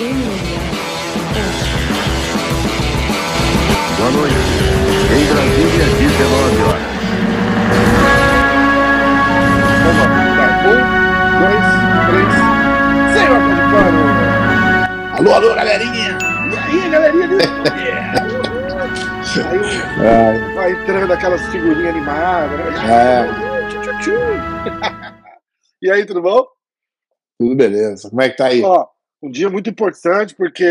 Boa noite. Em Brasília, 19 horas. Vamos lá. Um, dois, três. Senhor Pode Alô, alô, galerinha! E aí, galerinha do Aí É, vai entrando aquelas figurinhas animadas, né? é. E aí, tudo bom? tudo beleza. Como é que tá aí? Ó, um dia muito importante porque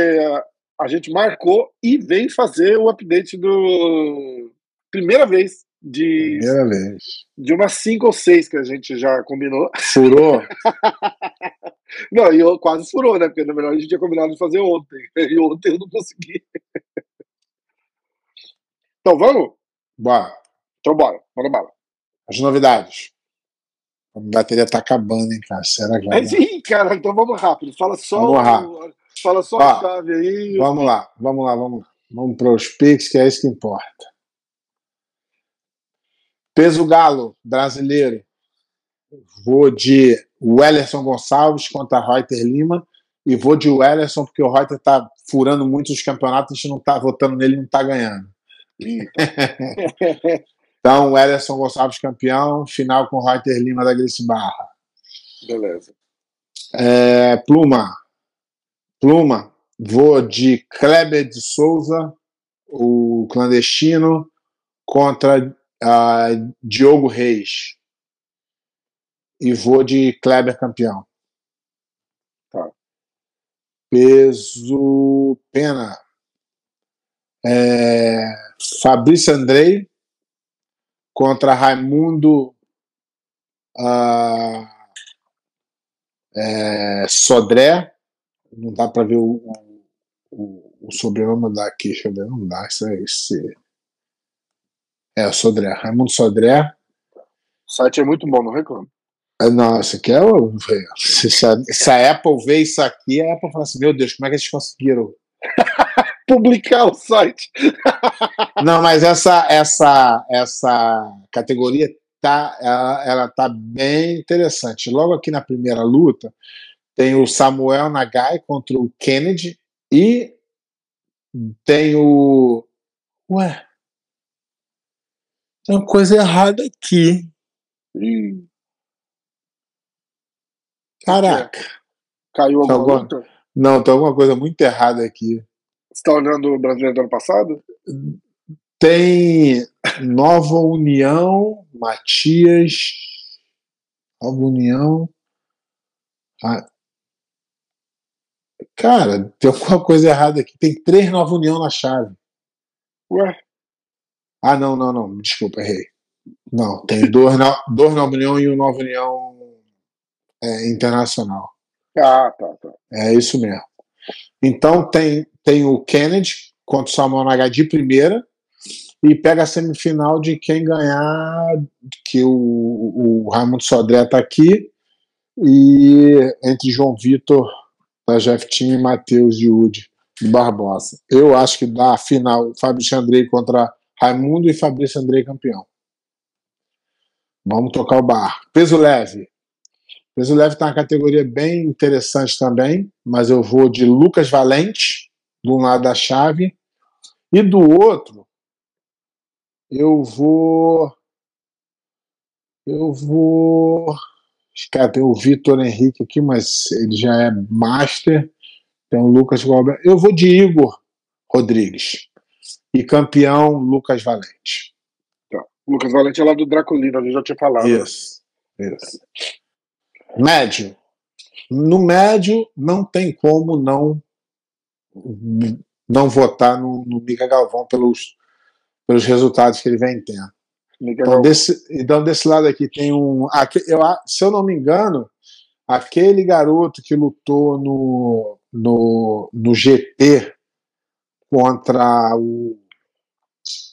a, gente marcou e veio fazer o update do primeira vez de, Primeira vez. de umas cinco ou seis que a gente já combinou. Furou? Não, e eu quase furou, né? Porque na verdade a gente tinha combinado de fazer ontem. E ontem eu não consegui. Então vamos? Bora. Então bora, bora bala. As novidades. A bateria tá acabando, hein, cara? Será que vai Mas, ih, cara, então vamos rápido. Fala só, Vamos o- rápido. fala só Ó, a chave aí. Vamos lá, vamos lá, vamos lá. Vamos para os Pix, que é isso que importa. Peso Galo, brasileiro. Vou de Wellerson Gonçalves contra Reuter Lima. E vou de Wellerson, porque o Reuter tá furando muito os campeonatos, a gente não tá votando nele, não tá ganhando. Então, Wellerson Gonçalves campeão, final com Reuter Lima da Grace Barra. Beleza. É, Pluma. Pluma. Vou de Kleber de Souza, o clandestino, contra ah, Diogo Reis. E vou de Kleber campeão. Tá. Peso pena. É, Fabrício Andrei contra Raimundo ah, é, Sodré. Não dá para ver o, o, o, sobrenome daqui, deixa eu ver, não dá, isso é esse. É, o Sodré, Raimundo Sodré. O site é muito bom, não reclamo. Ah, Não, isso aqui é o. Se a, se a Apple vê isso aqui, a Apple fala assim: Meu Deus, como é que eles conseguiram? Publicar o site. Não, mas essa, essa, essa categoria tá, ela, ela tá bem interessante. Logo aqui na primeira luta, tem o Samuel Nagai contra o Kennedy e tem o. Ué. Tem uma coisa errada aqui. Caraca. caiu Tá alguma bom. luta? Não, tem alguma coisa muito errada aqui. Você tá olhando o brasileiro do ano passado? Tem Nova União, Matias, Nova União. Ah, Cara, tem alguma coisa errada aqui. Tem três Nova União na chave. Ué, Ah, não, não, não. Desculpa, errei. Não, tem dois, dois Nova União e um Nova União é, Internacional. ah, tá, tá. É isso mesmo. Então tem, tem o Kennedy contra o Samuel Nagai de primeira e pega a semifinal de quem ganhar, que o, o Raimundo Sodré está aqui, e entre João Vitor da Jeff Team e Matheus de Ude de Barbosa. Eu acho que dá a final Fabrício Andrei contra Raimundo e Fabrício Andrei campeão. Vamos tocar o bar. Peso leve. Peso leve está uma categoria bem interessante também, mas eu vou de Lucas Valente, de um lado da chave, e do outro, eu vou. Eu vou. Cara, tem o Vitor Henrique aqui, mas ele já é master. Tem o Lucas Galber. Eu vou de Igor Rodrigues. E campeão, Lucas Valente. O Lucas Valente é lá do Draculino, eu já tinha falado. Isso. Isso. Médio. No médio, não tem como não não votar no, no Mica Galvão pelos, pelos resultados que ele vem tendo. Miguel Então desse, então, desse lado aqui tem um. aque- eu se eu não me engano, aquele garoto que lutou no, no, no GP contra o.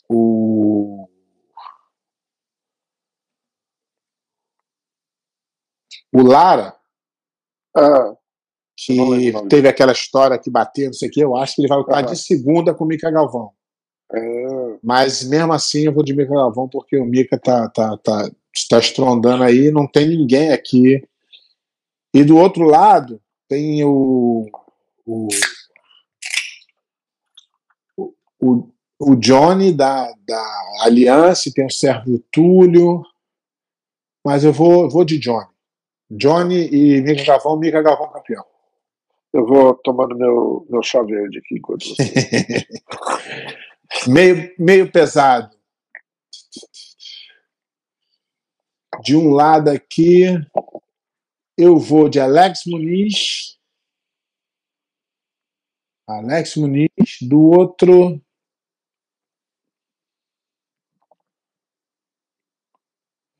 o o Lara, Ah, que lembro teve aquela história que bateu, não sei o que, eu acho que ele vai lutar de segunda com o Mica Galvão. é, Mas mesmo assim eu vou de Mica Galvão porque o Mica tá, tá, tá, tá estrondando aí, não tem ninguém aqui. E do outro lado tem o, o, o, o Johnny da, da Aliança, tem o Sérgio Túlio, mas eu vou, vou de Johnny. Johnny e Mica Gavão, Mica Gavão campeão. Eu vou tomando meu, meu chá verde aqui enquanto você. meio, meio pesado. De um lado aqui, eu vou de Alex Muniz. Alex Muniz. Do outro.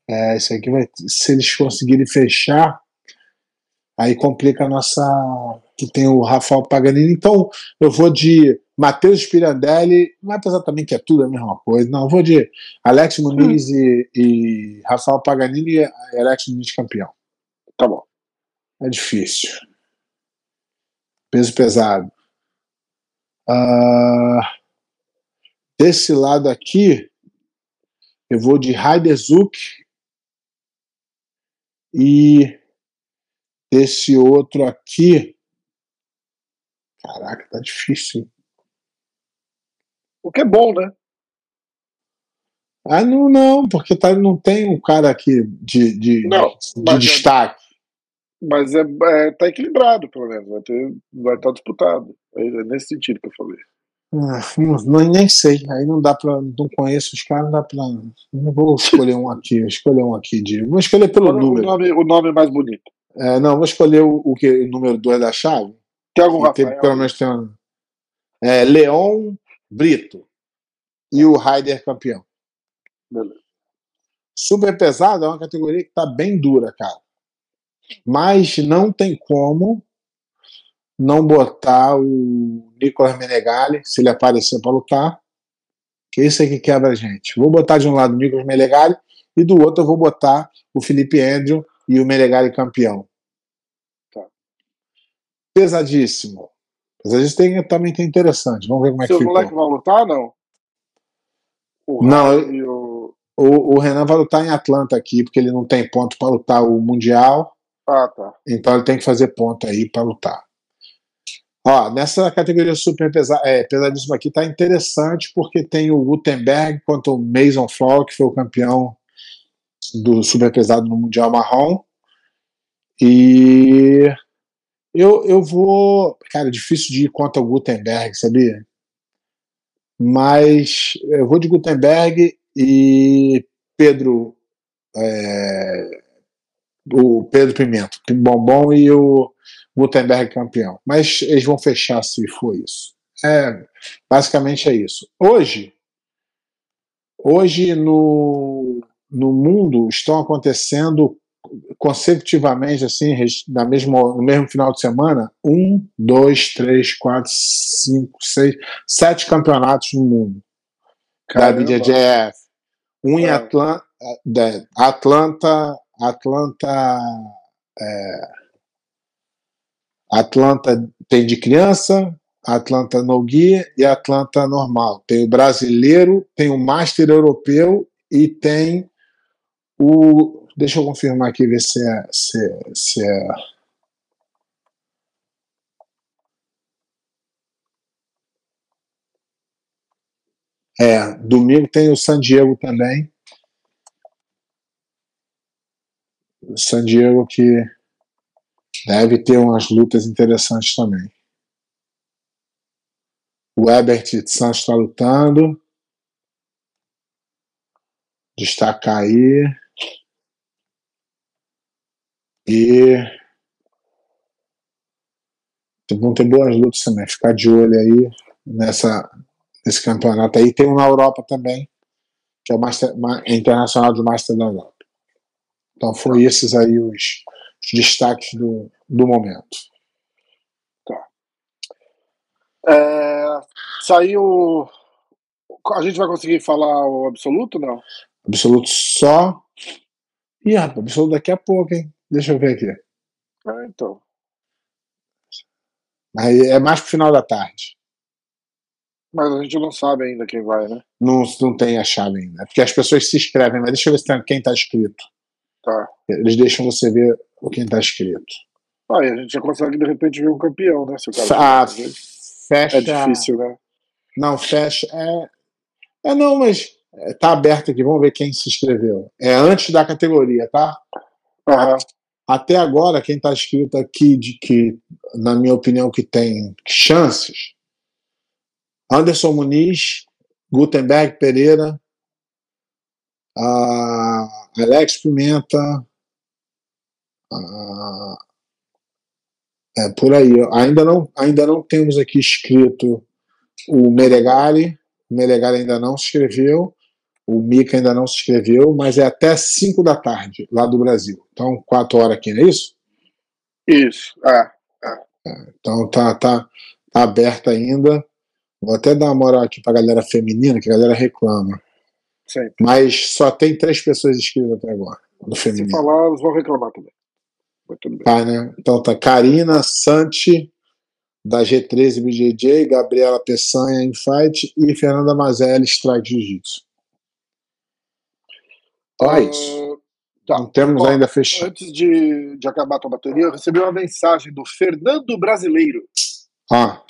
É, isso aqui vai. Se eles conseguirem fechar, aí complica a nossa. Que tem o Rafael Paganini. Então, eu vou de Matheus Pirandelli. Não é também que é tudo a mesma coisa. Não, eu vou de Alex Muniz hum. e, e, Rafael Paganini e Alex Muniz campeão. Tá bom. É difícil. Peso pesado. Uh, desse lado aqui, eu vou de Heiderzuk e esse outro aqui. Caraca, tá difícil. O que é bom, né? Ah, não, não, porque tá, não tem um cara aqui de, de, não, de é destaque. Mas é, é, tá equilibrado, pelo menos. Vai, ter, vai estar tá disputado. É, é nesse sentido que eu falei. Ah, não, nem sei. Aí não dá pra. Não conheço os caras, não dá pra. Não vou escolher um aqui. Vou escolher um aqui de. Vou escolher pelo o número. Nome, o nome mais bonito. É, não, vou escolher o, o, que, o número 2 da chave. Tem algum Rafael? Tem, pelo menos tem um. É, Leon Brito. E o Raider campeão. Beleza. Super pesado é uma categoria que tá bem dura, cara. Mas não tem como não botar o Nicolas Menegali, se ele aparecer para lutar, que esse é que quebra a gente. Vou botar de um lado o Nicolas Menegali e do outro eu vou botar o Felipe Andrew e o Menegali campeão. Tá. Pesadíssimo. Pesadíssimo tem, também tem interessante. Vamos ver como é Seu que ficou. moleque vai lutar não? O não, o... O, o Renan vai lutar em Atlanta aqui, porque ele não tem ponto para lutar o Mundial. Ah, tá. Então ele tem que fazer ponto aí para lutar. Ó, nessa categoria super pesa é, pesadíssima aqui tá interessante porque tem o Gutenberg contra o Mason Flow, que foi o campeão do super pesado no Mundial Marrom. E eu, eu vou. Cara, difícil de ir contra o Gutenberg, sabia? Mas eu vou de Gutenberg e Pedro. É, o Pedro Pimenta, Bombom e o Gutenberg campeão. Mas eles vão fechar se for isso. É, basicamente é isso. Hoje, hoje no, no mundo estão acontecendo consecutivamente, assim, na mesmo, no mesmo final de semana, um, dois, três, quatro, cinco, seis, sete campeonatos no mundo Caramba. da BJJF. Um em Atlanta, Atlanta, Atlanta, é, Atlanta tem de criança, Atlanta no guia e Atlanta normal. Tem o brasileiro, tem o Master Europeu e tem o. Deixa eu confirmar aqui, ver se é. Se, é, se é É, domingo tem o San Diego também. O San Diego que deve ter umas lutas interessantes também. O Ebert Santos está lutando. Destacar aí. E vão ter boas lutas também. Ficar de olho aí nessa, nesse campeonato aí. Tem um na Europa também, que é o Master, Internacional do Master da Europa. Então foram esses aí os, os destaques do, do momento. Tá. É, saiu. A gente vai conseguir falar o absoluto, não? Absoluto só. Ih, rapaz, absoluto daqui a pouco, hein? Deixa eu ver aqui. É, então. Aí é mais pro final da tarde. Mas a gente não sabe ainda quem vai, né? Não, não tem a chave ainda. Porque as pessoas se inscrevem, mas deixa eu ver se tem quem tá escrito. Tá. Eles deixam você ver o quem tá escrito. Ah, e a gente já consegue de repente ver um campeão, né? Se o cara Ah, fecha. é difícil, né? Não, fecha. É, é não, mas é, tá aberto aqui. Vamos ver quem se inscreveu. É antes da categoria, tá? Até agora, quem está escrito aqui de que, na minha opinião, que tem chances, Anderson Muniz, Gutenberg Pereira, ah, Alex Pimenta, ah, é por aí. Ainda não, ainda não temos aqui escrito o Meregali, o Meregali ainda não se inscreveu, o Mica ainda não se inscreveu, mas é até 5 da tarde, lá do Brasil. Então, 4 horas aqui, não é isso? Isso, é. Então tá, tá, tá aberto ainda. Vou até dar uma moral aqui pra galera feminina, que a galera reclama. Sempre. Mas só tem três pessoas inscritas até agora, no Se feminino. falar, eles vão reclamar também. Mas tudo bem. Tá, né? Então tá Karina, Santi, da G13 BJJ, Gabriela Peçanha em Fight e Fernanda Mazelli, Strike Jiu-Jitsu. Ó, é isso. Tá. Não temos Ó, ainda fechado. Antes de, de acabar a tua bateria, eu recebi uma mensagem do Fernando Brasileiro. Ah,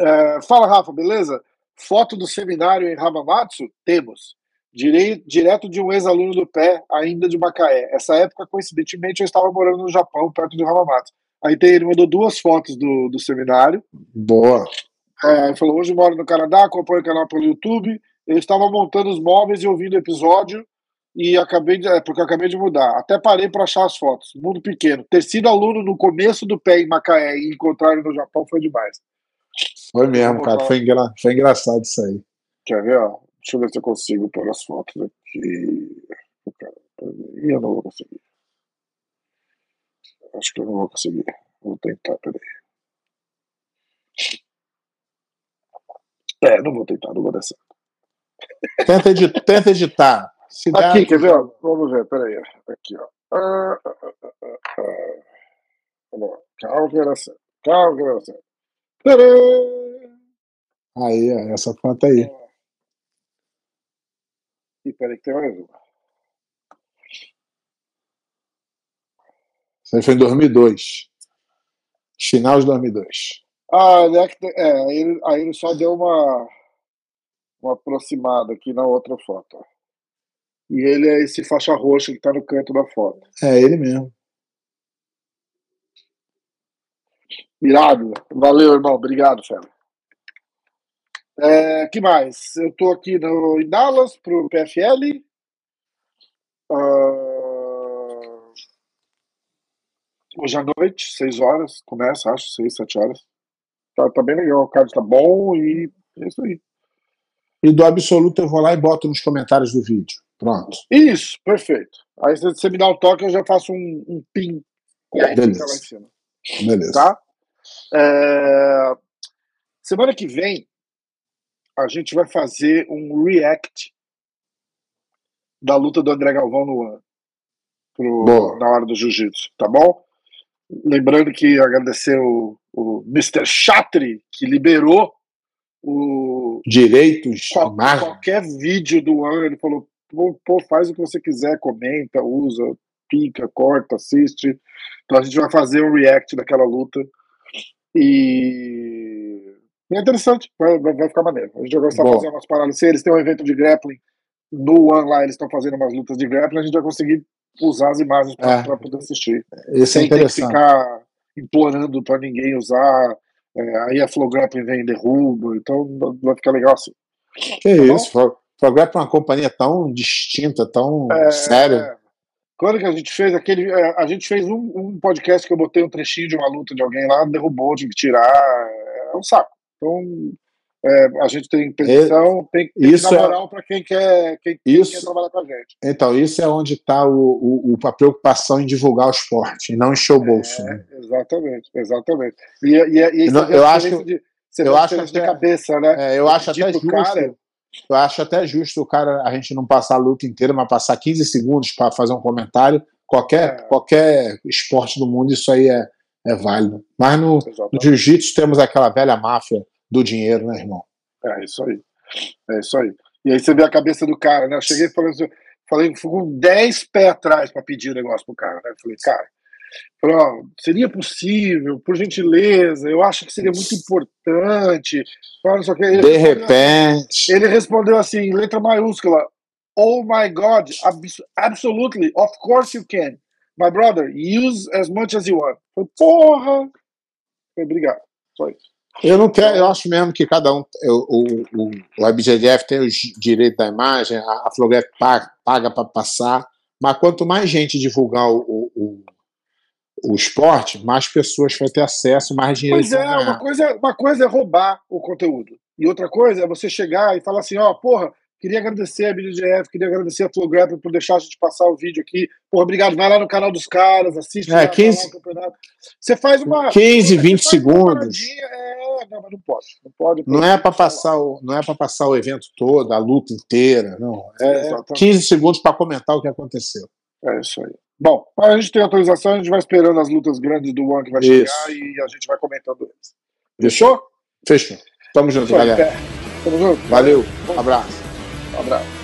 É, fala, Rafa, beleza? Foto do seminário em Hamamatsu? Temos. Direi, direto de um ex-aluno do pé, ainda de Macaé. Essa época, coincidentemente, eu estava morando no Japão, perto de Hamamatsu. Aí tem, ele mandou duas fotos do, do seminário. boa. É, ele falou: hoje moro no Canadá, acompanho o canal pelo YouTube. Eu estava montando os móveis e ouvindo o episódio. E acabei de. É, porque eu acabei de mudar. Até parei para achar as fotos. Mundo pequeno. Ter sido aluno no começo do pé em Macaé e encontrar ele no Japão foi demais. Foi mesmo, cara. Foi, engra... foi engraçado isso aí. Quer ver? Ó? Deixa eu ver se eu consigo pôr as fotos aqui. Ih, eu não vou conseguir. Acho que eu não vou conseguir. Vou tentar, peraí. É, não vou tentar, não vou dar certo. Tenta, edi- tenta editar. Se der, Aqui, quer ver? ó? Vamos ver, peraí. Aqui, ó. Ah, ah, ah. Calma que certo. Calma que certo. Tadã! Aí, essa foto aí. Ih, peraí que tem mais uma. Isso aí foi em 2002. Final de 2002. Ah, é, é, aí, ele, aí ele só deu uma, uma aproximada aqui na outra foto. E ele é esse faixa roxa que tá no canto da foto. É ele mesmo. Irado. Valeu, irmão. Obrigado, Fera. É, que mais? Eu tô aqui no, em Dallas pro PFL. Ah, hoje à noite, 6 horas, começa, acho, 6, 7 horas. Tá, tá bem legal, o card tá bom e é isso aí. E do absoluto eu vou lá e boto nos comentários do vídeo. Pronto. Isso, perfeito. Aí se você me dá um toque, eu já faço um, um. E aí Beleza. fica lá em cima. Beleza. Tá? É, Semana que vem, a gente vai fazer um react da luta do André Galvão no One. Pro, na hora do jiu-jitsu, tá bom? Lembrando que agradecer o, o Mr. Chatri, que liberou o, Direitos, qual- qualquer vídeo do ano, ele falou, pô, pô, faz o que você quiser, comenta, usa, pica, corta, assiste. Então a gente vai fazer um react daquela luta. E é interessante, vai, vai, ficar maneiro. A gente vai começar a fazer umas paradas. Se eles têm um evento de grappling, no One lá eles estão fazendo umas lutas de grappling, a gente vai conseguir usar as imagens para É. poder assistir. Esse é Sem ter que ficar implorando para ninguém usar. É, aí a Flow Grappling vem e derruba, então vai ficar legal assim. Que bom? isso? Pro- Progresso é uma companhia tão distinta, tão É, séria. Quando que a gente fez aquele. é, A gente fez um, um podcast que eu botei um trechinho de uma luta de alguém lá, derrubou, tive que tirar. É um saco. Então, é, a gente tem permissão, tem, tem isso que dar é- moral para quem quer, quem, quem Isso- quer trabalhar com a gente. Então, isso é onde está o, o- a preocupação em divulgar o esporte, e não encher o bolso. né? É, exatamente, exatamente. E, e, e, e não- eu acho que- de, eu acho diferença de até- cabeça, né? É, eu acho até justo. cara- Eu acho até justo o cara a gente não passar a luta inteira, mas passar 15 segundos para fazer um comentário. Qualquer, É. qualquer esporte do mundo, isso aí é, é válido. Mas no, no jiu-jitsu temos aquela velha máfia do dinheiro, né, irmão? É isso aí. É isso aí. E aí você vê a cabeça do cara, né? Eu cheguei falando assim, falei, fui com 10 pés atrás para pedir o negócio pro cara, né? Eu falei, cara, Falou, seria possível, por gentileza, eu acho que seria muito importante. Ele de repente. Ele respondeu assim, letra maiúscula: Oh my God, absolutely, of course you can. My brother, use as much as you want. Falei, porra! Obrigado. Só isso. Eu não quero, eu acho mesmo que cada um, o, o, o tem os direitos da imagem, a, a Flogref paga, para passar, mas quanto mais gente divulgar o, o, o esporte, mais pessoas vão ter acesso, mais dinheiro. Pois é, uma coisa, uma coisa é roubar o conteúdo, e outra coisa é você chegar e falar assim: ó, porra, Queria agradecer a BDGF, queria agradecer a Flow Grapple por deixar a gente passar o vídeo aqui. Porra, obrigado. Vai lá no canal dos caras, assiste é, 15, campeonato. Você faz uma. 15, 20 segundos. É, não, mas não pode. Não, pode, não é para passar o, não é para passar o evento todo, a luta inteira, não. É, é 15 segundos para comentar o que aconteceu. É isso aí. Bom, a gente tem autorização, a gente vai esperando as lutas grandes do One que vai isso. chegar e a gente vai comentando eles. Fechou? Fechou. Tamo junto, galera. Tamo junto. Valeu. Um abraço. Um abraço.